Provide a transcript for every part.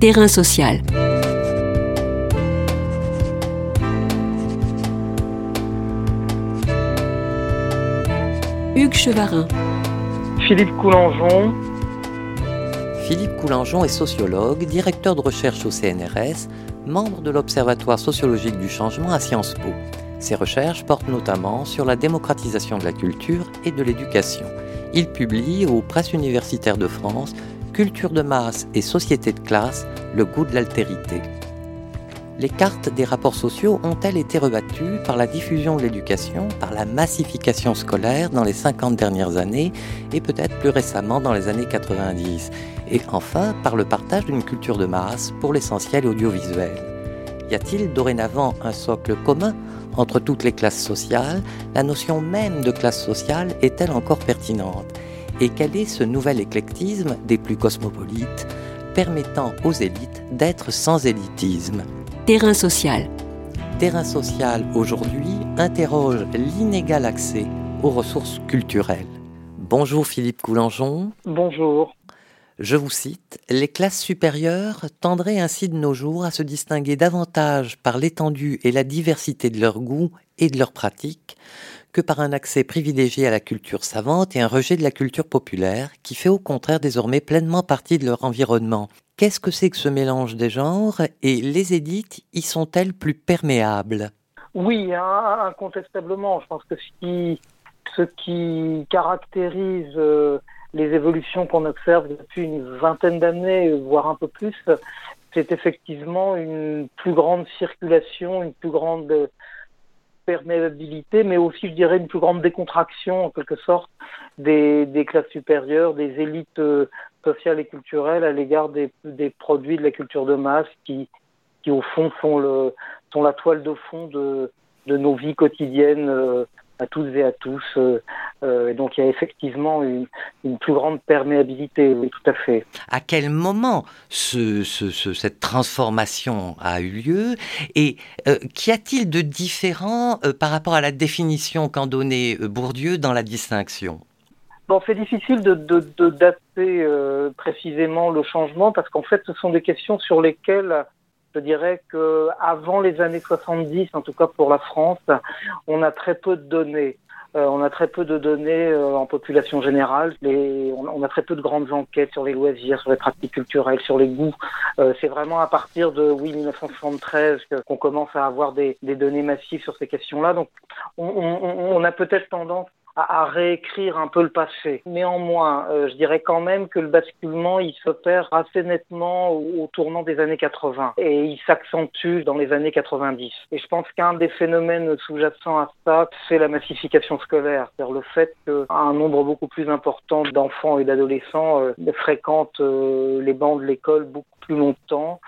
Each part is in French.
Terrain social. Hugues Chevarin. Philippe Coulangeon. Philippe Coulangeon est sociologue, directeur de recherche au CNRS, membre de l'Observatoire sociologique du changement à Sciences Po. Ses recherches portent notamment sur la démocratisation de la culture et de l'éducation. Il publie aux presses universitaires de France Culture de masse et société de classe, le goût de l'altérité. Les cartes des rapports sociaux ont-elles été rebattues par la diffusion de l'éducation, par la massification scolaire dans les 50 dernières années et peut-être plus récemment dans les années 90 Et enfin, par le partage d'une culture de masse, pour l'essentiel audiovisuel? Y a-t-il dorénavant un socle commun entre toutes les classes sociales? La notion même de classe sociale est-elle encore pertinente? Et quel est ce nouvel éclectisme des plus cosmopolites permettant aux élites d'être sans élitisme Terrain social. Terrain social aujourd'hui interroge l'inégal accès aux ressources culturelles. Bonjour Philippe Coulangeon. Bonjour. Je vous cite, Les classes supérieures tendraient ainsi de nos jours à se distinguer davantage par l'étendue et la diversité de leurs goûts et de leurs pratiques que par un accès privilégié à la culture savante et un rejet de la culture populaire qui fait au contraire désormais pleinement partie de leur environnement. Qu'est-ce que c'est que ce mélange des genres et les élites y sont-elles plus perméables? Oui, incontestablement. Je pense que ce qui, ce qui caractérise... Euh, les évolutions qu'on observe depuis une vingtaine d'années, voire un peu plus, c'est effectivement une plus grande circulation, une plus grande perméabilité, mais aussi, je dirais, une plus grande décontraction, en quelque sorte, des, classes supérieures, des élites euh, sociales et culturelles à l'égard des, produits de la culture de masse qui, qui au fond, sont, le, sont la toile de fond de, de nos vies quotidiennes euh, à toutes et à tous. Euh, euh, donc il y a effectivement une, une, plus grande perméabilité, oui, tout à fait. À quel moment ce, ce, ce, cette transformation a eu lieu et euh, qu'y a-t-il de différent euh, par rapport à la définition qu'en donnait Bourdieu dans la distinction? Bon, c'est difficile de, de, de dater précisément le changement parce qu'en fait, ce sont des questions sur lesquelles je dirais que avant les années 70, en tout cas pour la France, on a très peu de données. Euh, on a très peu de données euh, en population générale. Les, on, a très peu de grandes enquêtes sur les loisirs, sur les pratiques culturelles, sur les goûts. Euh, c'est vraiment à partir de oui 1973 qu'on commence à avoir des, données massives sur ces questions-là. Donc, on, on, on a peut-être tendance à, à, réécrire un peu le passé. Néanmoins, euh, je dirais quand même que le basculement, il s'opère assez nettement au, tournant des années 80 et il s'accentue dans les années 90. Et je pense qu'un des phénomènes sous-jacents à ça, c'est la massification scolaire, c'est-à-dire le fait qu'un nombre beaucoup plus important d'enfants et d'adolescents euh, fréquentent euh, les bancs de l'école beaucoup plus longtemps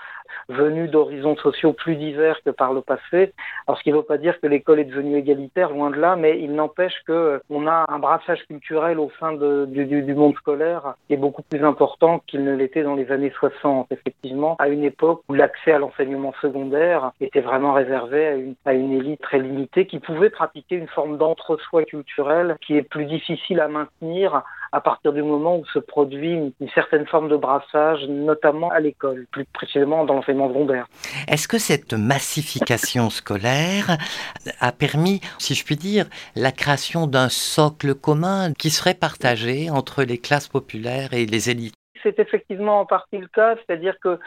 venus d'horizons sociaux plus divers que par le passé. Alors, ce qui ne veut pas dire que l'école est devenue égalitaire, loin de là, mais il n'empêche que on a un brassage culturel au sein du, monde scolaire qui est beaucoup plus important qu'il ne l'était dans les années 60, effectivement, à une époque où l'accès à l'enseignement secondaire était vraiment réservé à une, à une élite très limitée qui pouvait pratiquer une forme d'entre-soi culturel qui est plus difficile à maintenir à partir du moment où se produit une, une certaine forme de brassage, notamment à l'école, plus précisément dans l'enseignement secondaire. Est-ce que cette massification scolaire a permis, si je puis dire, la création d'un socle commun qui serait partagé entre les classes populaires et les élites? C'est effectivement en partie le cas, c'est-à-dire que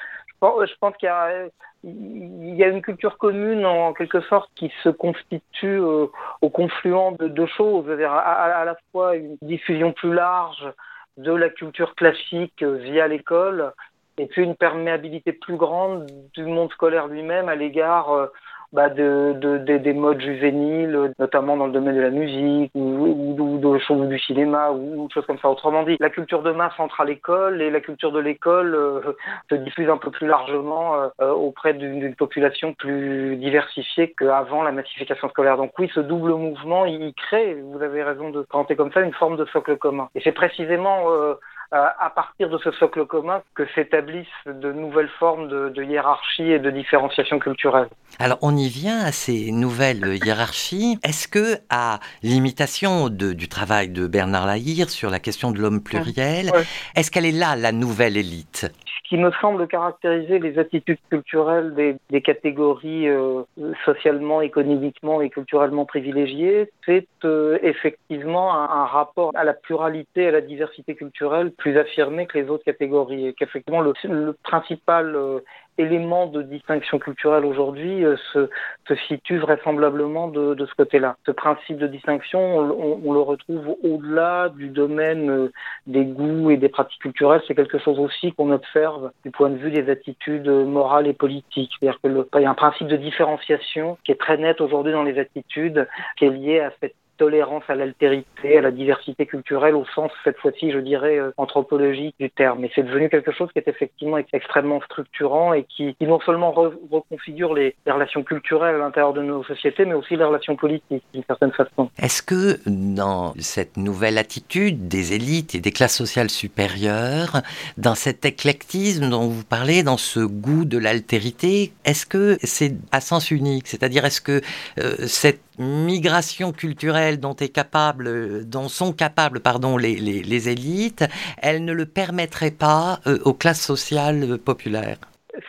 je pense qu'il y a, une culture commune en quelque sorte qui se constitue euh, au confluent de deux choses, à, la fois une diffusion plus large de la culture classique euh, via l'école et puis une perméabilité plus grande du monde scolaire lui-même à l'égard euh, bah, de, de, de, des modes juvéniles, notamment dans le domaine de la musique ou, ou, ou choses du cinéma ou, ou choses comme ça. Autrement dit, la culture de masse entre à l'école et la culture de l'école euh, se diffuse un peu plus largement euh, auprès d'une population plus diversifiée qu'avant la massification scolaire. Donc oui, ce double mouvement, il crée, vous avez raison de présenter comme ça, une forme de socle commun. Et c'est précisément euh, à partir de ce socle commun que s'établissent de nouvelles formes de, de, hiérarchie et de différenciation culturelle. Alors on y vient à ces nouvelles hiérarchies. Est-ce que, à l'imitation du travail de Bernard Lahire sur la question de l'homme pluriel, ouais. est-ce qu'elle est là la nouvelle élite? Qui me semble caractériser les attitudes culturelles des, des catégories euh, socialement, économiquement et culturellement privilégiées, c'est euh, effectivement un, un, rapport à la pluralité, à la diversité culturelle plus affirmé que les autres catégories. Et qu'effectivement, le, le principal euh, élément de distinction culturelle aujourd'hui euh, se, se, situe vraisemblablement de, de ce côté-là. Ce principe de distinction, on, on le retrouve au-delà du domaine euh, des goûts et des pratiques culturelles. C'est quelque chose aussi qu'on observe du point de vue des attitudes morales et politiques. C'est-à-dire qu'il y a un principe de différenciation qui est très net aujourd'hui dans les attitudes, qui est lié à cette tolérance à l'altérité, à la diversité culturelle au sens, cette fois-ci, je dirais, euh, anthropologique du terme. Mais c'est devenu quelque chose qui est effectivement extrêmement structurant et qui, non seulement re reconfigure les, les, relations culturelles à l'intérieur de nos sociétés, mais aussi les relations politiques, d'une certaine façon. Est-ce que dans cette nouvelle attitude des élites et des classes sociales supérieures, dans cet éclectisme dont vous parlez, dans ce goût de l'altérité, est-ce que c'est à sens unique? C'est-à-dire, est-ce que euh, cette migration culturelle dont, est capable, dont sont capables pardon, les, les, élites, elle ne le permettrait pas euh, aux classes sociales populaires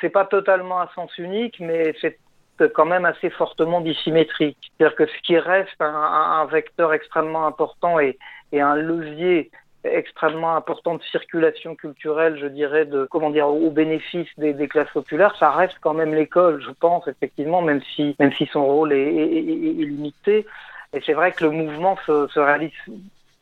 C'est pas totalement à sens unique, mais c'est quand même assez fortement dissymétrique. C'est-à-dire que ce qui reste un, un vecteur extrêmement important et, et un levier extrêmement important de circulation culturelle, je dirais, de comment dire, au bénéfice des, des classes populaires, ça reste quand même l'école, je pense effectivement, même si même si son rôle est, est, est, est limité. Et c'est vrai que le mouvement se, se, réalise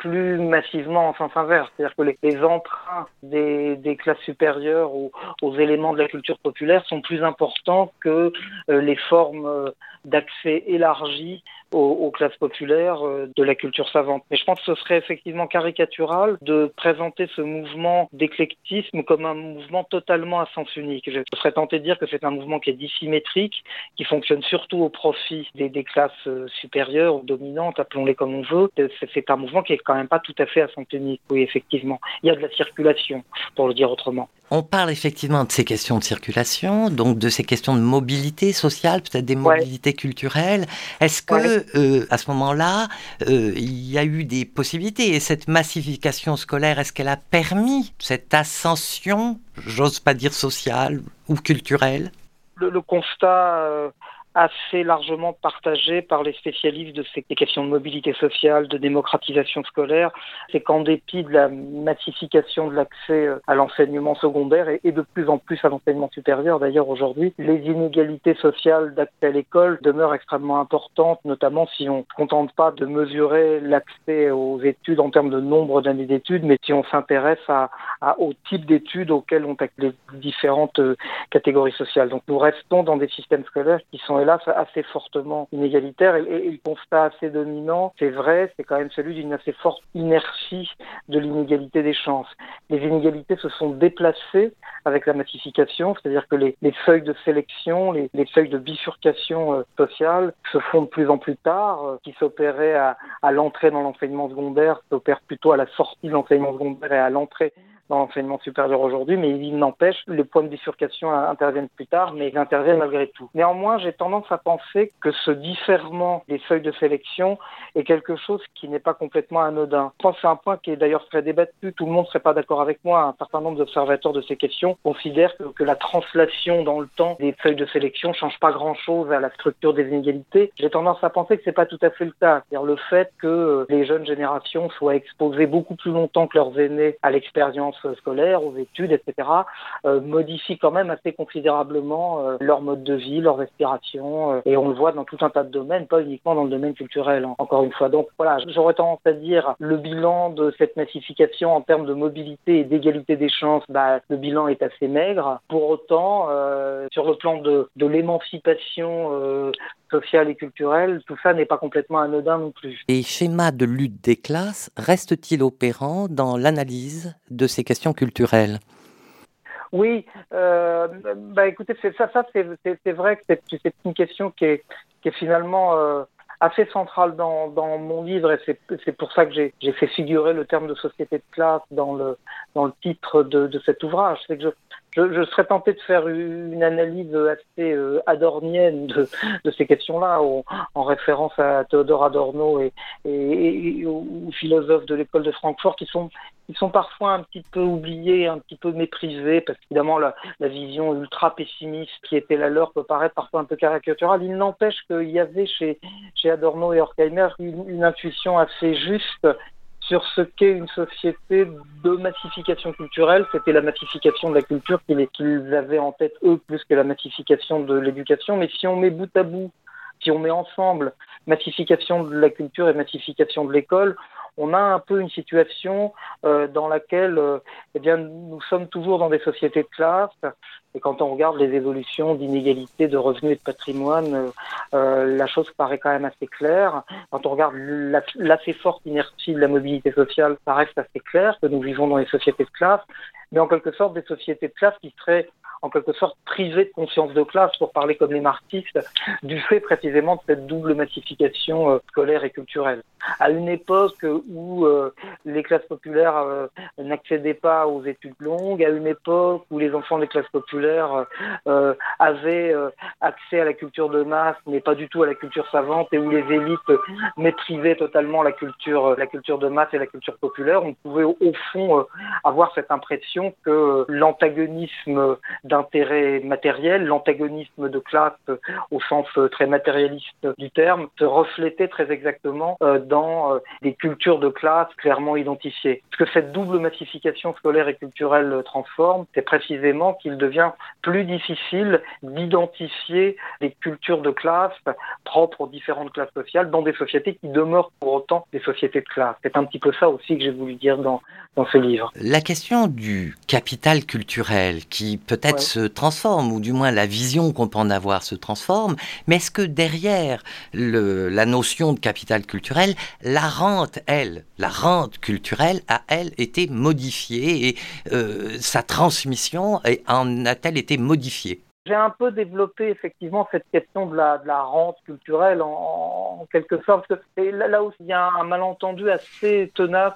plus massivement en sens inverse, c'est-à-dire que les, les emprunts des, classes supérieures aux, aux, éléments de la culture populaire sont plus importants que euh, les formes euh, d'accès élargi aux, classes populaires euh, de la culture savante. Mais je pense que ce serait effectivement caricatural de présenter ce mouvement d'éclectisme comme un mouvement totalement à sens unique. Je serais tenté de dire que c'est un mouvement qui est dissymétrique, qui fonctionne surtout au profit des, classes supérieures ou dominantes, appelons-les comme on veut. C'est un mouvement qui est quand même pas tout à fait à sens unique, oui, effectivement. Il y a de la circulation, pour le dire autrement. On parle effectivement de ces questions de circulation, donc de ces questions de mobilité sociale, peut-être des mobilités ouais. culturelles. Est-ce que ouais. euh, à ce moment-là, euh, il y a eu des possibilités et cette massification scolaire, est-ce qu'elle a permis cette ascension, j'ose pas dire sociale ou culturelle? Le, le, constat euh, assez largement partagé par les spécialistes de ces questions de mobilité sociale, de démocratisation scolaire, c'est qu'en dépit de la massification de l'accès euh, à l'enseignement secondaire et, de plus en plus à l'enseignement supérieur d'ailleurs aujourd'hui, les inégalités sociales d'accès à l'école demeurent extrêmement importantes, notamment si on ne se contente pas de mesurer l'accès aux études en termes de nombre d'années d'études, mais si on s'intéresse à, à, au type d'études auxquelles ont les différentes euh, catégories sociales. Donc nous restons dans des systèmes scolaires qui sont hélas assez fortement inégalitaire et, le constat assez dominant, c'est vrai, c'est quand même celui d'une assez forte inertie de l'inégalité des chances. Les inégalités se sont déplacées avec la massification, c'est-à-dire que les, les, feuilles de sélection, les, les feuilles de bifurcation euh, sociale se font de plus en plus tard, euh, qui s'opéraient à, à l'entrée dans l'enseignement secondaire, s'opèrent plutôt à la sortie de l'enseignement secondaire et à l'entrée dans l'enseignement supérieur aujourd'hui, mais il n'empêche, les points de bifurcation interviennent plus tard, mais ils interviennent malgré tout. Néanmoins, j'ai tendance à penser que ce différement des feuilles de sélection est quelque chose qui n'est pas complètement anodin. Je pense que c'est un point qui est d'ailleurs très débattu, tout le monde ne serait pas d'accord avec moi, un certain nombre d'observateurs de ces questions considèrent que, la translation dans le temps des feuilles de sélection ne change pas grand-chose à la structure des inégalités. J'ai tendance à penser que ce n'est pas tout à fait le cas. C'est-à-dire le fait que les jeunes générations soient exposées beaucoup plus longtemps que leurs aînés à l'expérience scolaires, aux études, etc., euh, modifient quand même assez considérablement euh, leur mode de vie, leur respiration, euh, et on le voit dans tout un tas de domaines, pas uniquement dans le domaine culturel, hein, encore une fois. Donc voilà, j'aurais tendance à dire le bilan de cette massification en termes de mobilité et d'égalité des chances, bah, le bilan est assez maigre. Pour autant, sur le plan de, de l'émancipation sociale et culturelle, tout ça n'est pas complètement anodin non plus. Les schémas de lutte des classes restent-ils opérants dans l'analyse de ces questions culturelles oui, euh, bah écoutez, ça, ça c'est vrai que c'est une question qui est, qui est finalement euh, assez centrale dans, dans mon livre et c'est pour ça que j'ai fait figurer le terme de société de classe dans le, dans le titre de, de cet ouvrage. C'est que je, je, serais tenté de faire une analyse assez euh, adornienne de, ces questions-là, en, référence à Théodore Adorno et, et, aux philosophes de l'école de Francfort, qui sont, qui sont parfois un petit peu oubliés, un petit peu méprisés, parce qu'évidemment la, la vision ultra pessimiste qui était la leur peut paraître parfois un peu caricaturale. Il n'empêche qu'il y avait chez, chez Adorno et Horkheimer une, une intuition assez juste sur ce qu'est une société de massification culturelle. C'était la massification de la culture qu'ils avaient en tête, eux, plus que la massification de l'éducation. Mais si on met bout à bout, si on met ensemble massification de la culture et massification de l'école, on a un peu une situation euh, dans laquelle euh, eh bien, nous sommes toujours dans des sociétés de classe. Et quand on regarde les évolutions d'inégalité de revenus et de patrimoine, euh, la chose paraît quand même assez claire. Quand on regarde l'assez forte inertie de la mobilité sociale, ça reste assez clair que nous vivons dans des sociétés de classe, mais en quelque sorte des sociétés de classe qui seraient en quelque sorte privées de conscience de classe, pour parler comme les marxistes, du fait précisément de cette double massification scolaire et culturelle. À une époque où euh, les classes populaires euh, n'accédaient pas aux études longues, à une époque où les enfants des classes populaires euh, avaient accès à la culture de masse, mais pas du tout à la culture savante, et où les élites méprisaient totalement la culture, la culture de masse et la culture populaire, on pouvait au fond avoir cette impression que l'antagonisme d'intérêt matériel, l'antagonisme de classe au sens très matérialiste du terme, se reflétait très exactement dans euh, des cultures de classe clairement identifiées. Ce que cette double massification scolaire et culturelle transforme, c'est précisément qu'il devient plus difficile d'identifier les cultures de classe propres aux différentes classes sociales dans des sociétés qui demeurent pour autant des sociétés de classe. C'est un petit peu ça aussi que j'ai voulu dire dans, dans ce livre. La question du capital culturel qui peut-être se transforme, ou du moins la vision qu'on peut en avoir se transforme, mais est-ce que derrière le, la notion de capital culturel, la rente, elle, la rente culturelle a, elle, été modifiée et euh, sa transmission en a-t-elle été modifiée? J'ai un peu développé effectivement cette question de la, de la rente culturelle en, quelque sorte. Et là, aussi, il y a un malentendu assez tenace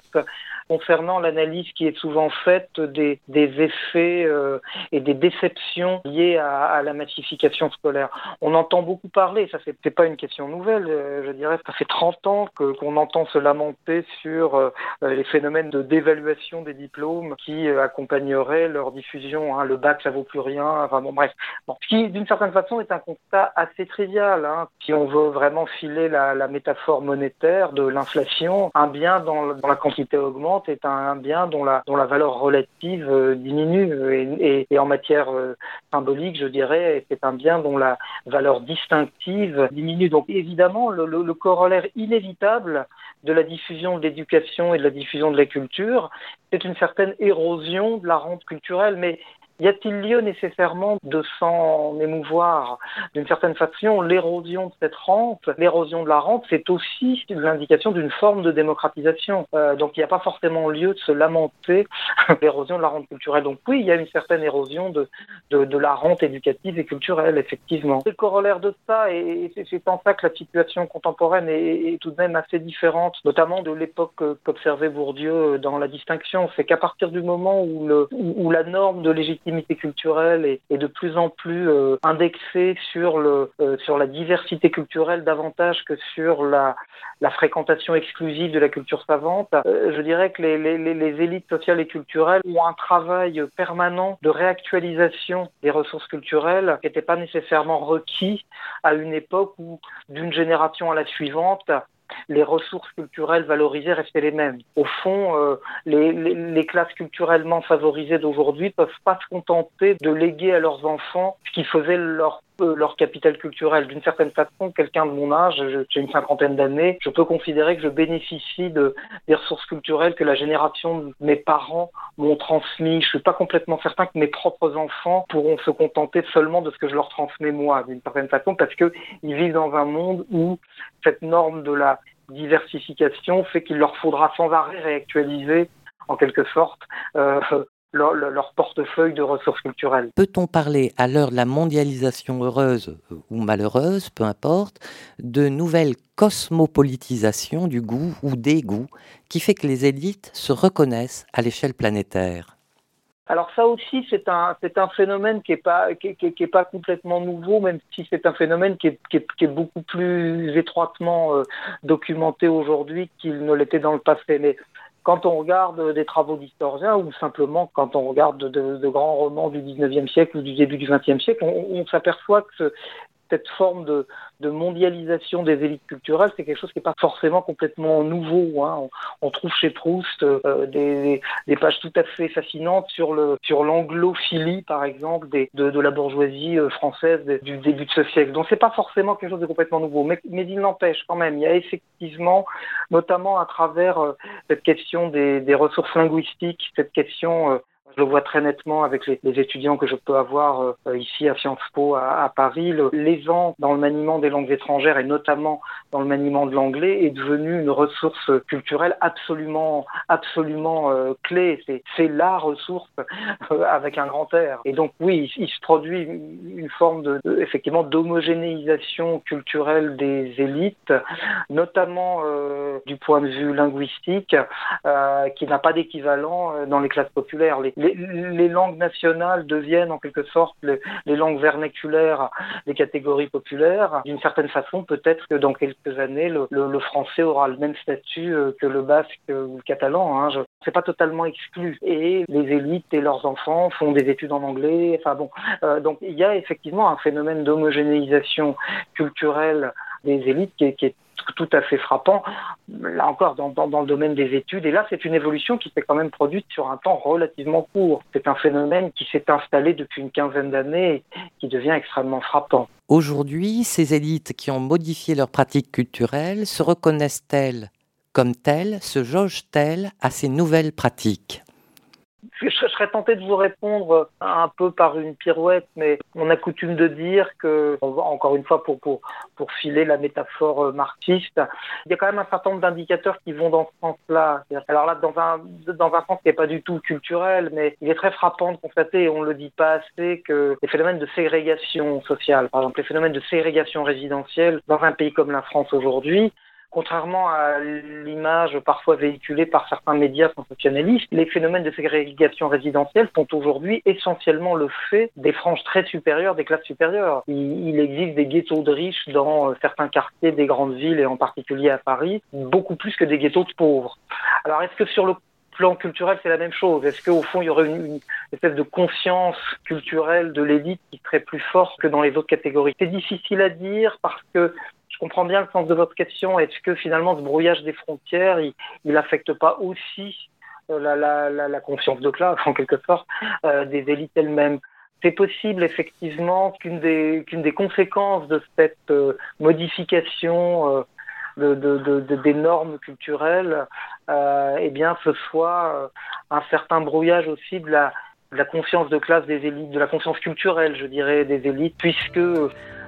concernant l'analyse qui est souvent faite des, des effets euh, et des déceptions liées à, à, la massification scolaire. On entend beaucoup parler, ça c'est pas une question nouvelle, euh, je dirais, ça fait 30 ans qu'on entend se lamenter sur euh, les phénomènes de dévaluation des diplômes qui accompagneraient leur diffusion. Hein. Le bac, ça vaut plus rien. Enfin bon, bref. Bon, qui, d'une certaine façon, est un constat assez trivial. Hein. Si on veut vraiment filer la, la métaphore monétaire de l'inflation, un bien dans, dans la quantité augmente est un bien dont la, dont la valeur relative euh, diminue. Et, et, en matière euh, symbolique, je dirais, c'est un bien dont la valeur distinctive diminue. Donc évidemment, le, le, le corollaire inévitable de la diffusion de l'éducation et de la diffusion de la culture, c'est une certaine érosion de la rente culturelle. Mais y a-t-il lieu nécessairement de s'en émouvoir D'une certaine façon, l'érosion de cette rente, l'érosion de la rente, c'est aussi l'indication d'une forme de démocratisation. Euh, donc il n'y a pas forcément lieu de se lamenter l'érosion de la rente culturelle. Donc oui, il y a une certaine érosion de, de, de la rente éducative et culturelle, effectivement. C'est le corollaire de ça, et c'est en ça que la situation contemporaine est, est tout de même assez différente, notamment de l'époque qu'observait Bourdieu dans la distinction. C'est qu'à partir du moment où, le, où la norme de légitimité culturelle est, de plus en plus euh, indexée sur, le, euh, sur la diversité culturelle davantage que sur la, la fréquentation exclusive de la culture savante. Euh, je dirais que les, les, les, élites sociales et culturelles ont un travail permanent de réactualisation des ressources culturelles qui n'était pas nécessairement requis à une époque où, d'une génération à la suivante, les ressources culturelles valorisées restaient les mêmes. Au fond, euh, les, les, classes culturellement favorisées d'aujourd'hui peuvent pas se contenter de léguer à leurs enfants ce qui faisait leur leur capital culturel. D'une certaine façon, quelqu'un de mon âge, j'ai une cinquantaine d'années, je peux considérer que je bénéficie de, des ressources culturelles que la génération de mes parents m'ont transmis. Je suis pas complètement certain que mes propres enfants pourront se contenter seulement de ce que je leur transmets moi, d'une certaine façon, parce que ils vivent dans un monde où cette norme de la diversification fait qu'il leur faudra sans arrêt réactualiser en quelque sorte euh, leur, leur, portefeuille de ressources culturelles. Peut-on parler, à l'heure de la mondialisation heureuse ou malheureuse, peu importe, de nouvelles cosmopolitisation du goût ou des goûts qui fait que les élites se reconnaissent à l'échelle planétaire? Alors ça aussi, c'est un, c'est un phénomène qui est pas, qui, qui, qui est pas complètement nouveau, même si c'est un phénomène qui est, qui est, beaucoup plus étroitement euh, documenté aujourd'hui qu'il ne l'était dans le passé. Mais quand on regarde des travaux d'historiens ou simplement quand on regarde de, grands romans du 19e siècle ou du début du 20e siècle, on, on s'aperçoit que cette forme de, mondialisation des élites culturelles, c'est quelque chose qui n'est pas forcément complètement nouveau. Hein. On, trouve chez Proust euh, des, pages tout à fait fascinantes sur le l'anglophilie, par exemple, de, la bourgeoisie euh, française du début de ce siècle. Donc c'est pas forcément quelque chose de complètement nouveau, mais, il n'empêche quand même. Il y a effectivement, notamment à travers euh, cette question des, ressources linguistiques, cette question je le vois très nettement avec les, étudiants que je peux avoir euh, ici à Sciences Po à, à Paris. L'évent dans le maniement des langues étrangères et notamment dans le maniement de l'anglais est devenu une ressource culturelle absolument, absolument euh, clé. C'est la ressource euh, avec un grand R. Et donc oui, il, se produit une, forme de, effectivement d'homogénéisation culturelle des élites, notamment du point de vue linguistique, qui n'a pas d'équivalent dans les classes populaires. Les, langues nationales deviennent en quelque sorte les, langues vernaculaires des catégories populaires. D'une certaine façon, peut-être que dans quelques années, le, français aura le même statut euh, que le basque ou le catalan. Hein. Je... C'est pas totalement exclu. Et les élites et leurs enfants font des études en anglais. Enfin bon, euh, donc il y a effectivement un phénomène d'homogénéisation culturelle des élites qui est tout à fait frappant, là encore dans, le domaine des études. Et là, c'est une évolution qui s'est quand même produite sur un temps relativement court. C'est un phénomène qui s'est installé depuis une quinzaine d'années et qui devient extrêmement frappant. Aujourd'hui, ces élites qui ont modifié leurs pratiques culturelles se reconnaissent-elles comme telles, se jaugent-elles à ces nouvelles pratiques? Je serais tenté de vous répondre un peu par une pirouette, mais on a coutume de dire que, encore une fois, pour, pour, pour filer la métaphore marxiste, il y a quand même un certain nombre d'indicateurs qui vont dans ce sens-là. Alors là, dans un, dans un sens qui n'est pas du tout culturel, mais il est très frappant de constater, et on ne le dit pas assez, que les phénomènes de ségrégation sociale, par exemple les phénomènes de ségrégation résidentielle dans un pays comme la France aujourd'hui, contrairement à l'image parfois véhiculée par certains médias sensationnalistes, les phénomènes de ségrégation résidentielle sont aujourd'hui essentiellement le fait des franges très supérieures des classes supérieures. Il, existe des ghettos de riches dans certains quartiers des grandes villes et en particulier à Paris, beaucoup plus que des ghettos de pauvres. Alors est-ce que sur le plan culturel, c'est la même chose? Est-ce qu'au fond, il y aurait une, une, espèce de conscience culturelle de l'élite qui serait plus forte que dans les autres catégories? C'est difficile à dire parce que je comprends bien le sens de votre question. Est-ce que finalement ce brouillage des frontières, il n'affecte pas aussi euh, la, la, conscience de classe, en quelque sorte, euh, des élites elles-mêmes? C'est possible effectivement qu'une des, conséquences de cette euh, modification de, de, de, des normes culturelles, eh bien, ce soit un certain brouillage aussi de la, de la conscience de classe des élites, de la conscience culturelle, je dirais, des élites, puisque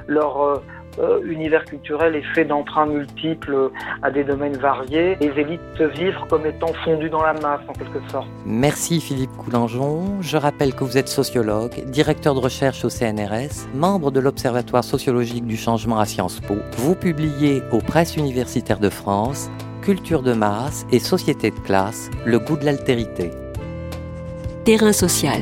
leur euh, univers culturel est fait d'emprunts multiples à des domaines variés. Les élites vivent comme étant fondues dans la masse, en quelque sorte. Merci Philippe Coulangeon. Je rappelle que vous êtes sociologue, directeur de recherche au CNRS, membre de l'Observatoire sociologique du changement à Sciences Po. Vous publiez aux presses universitaires de France Culture de masse et société de classe, le goût de l'altérité. Terrain social.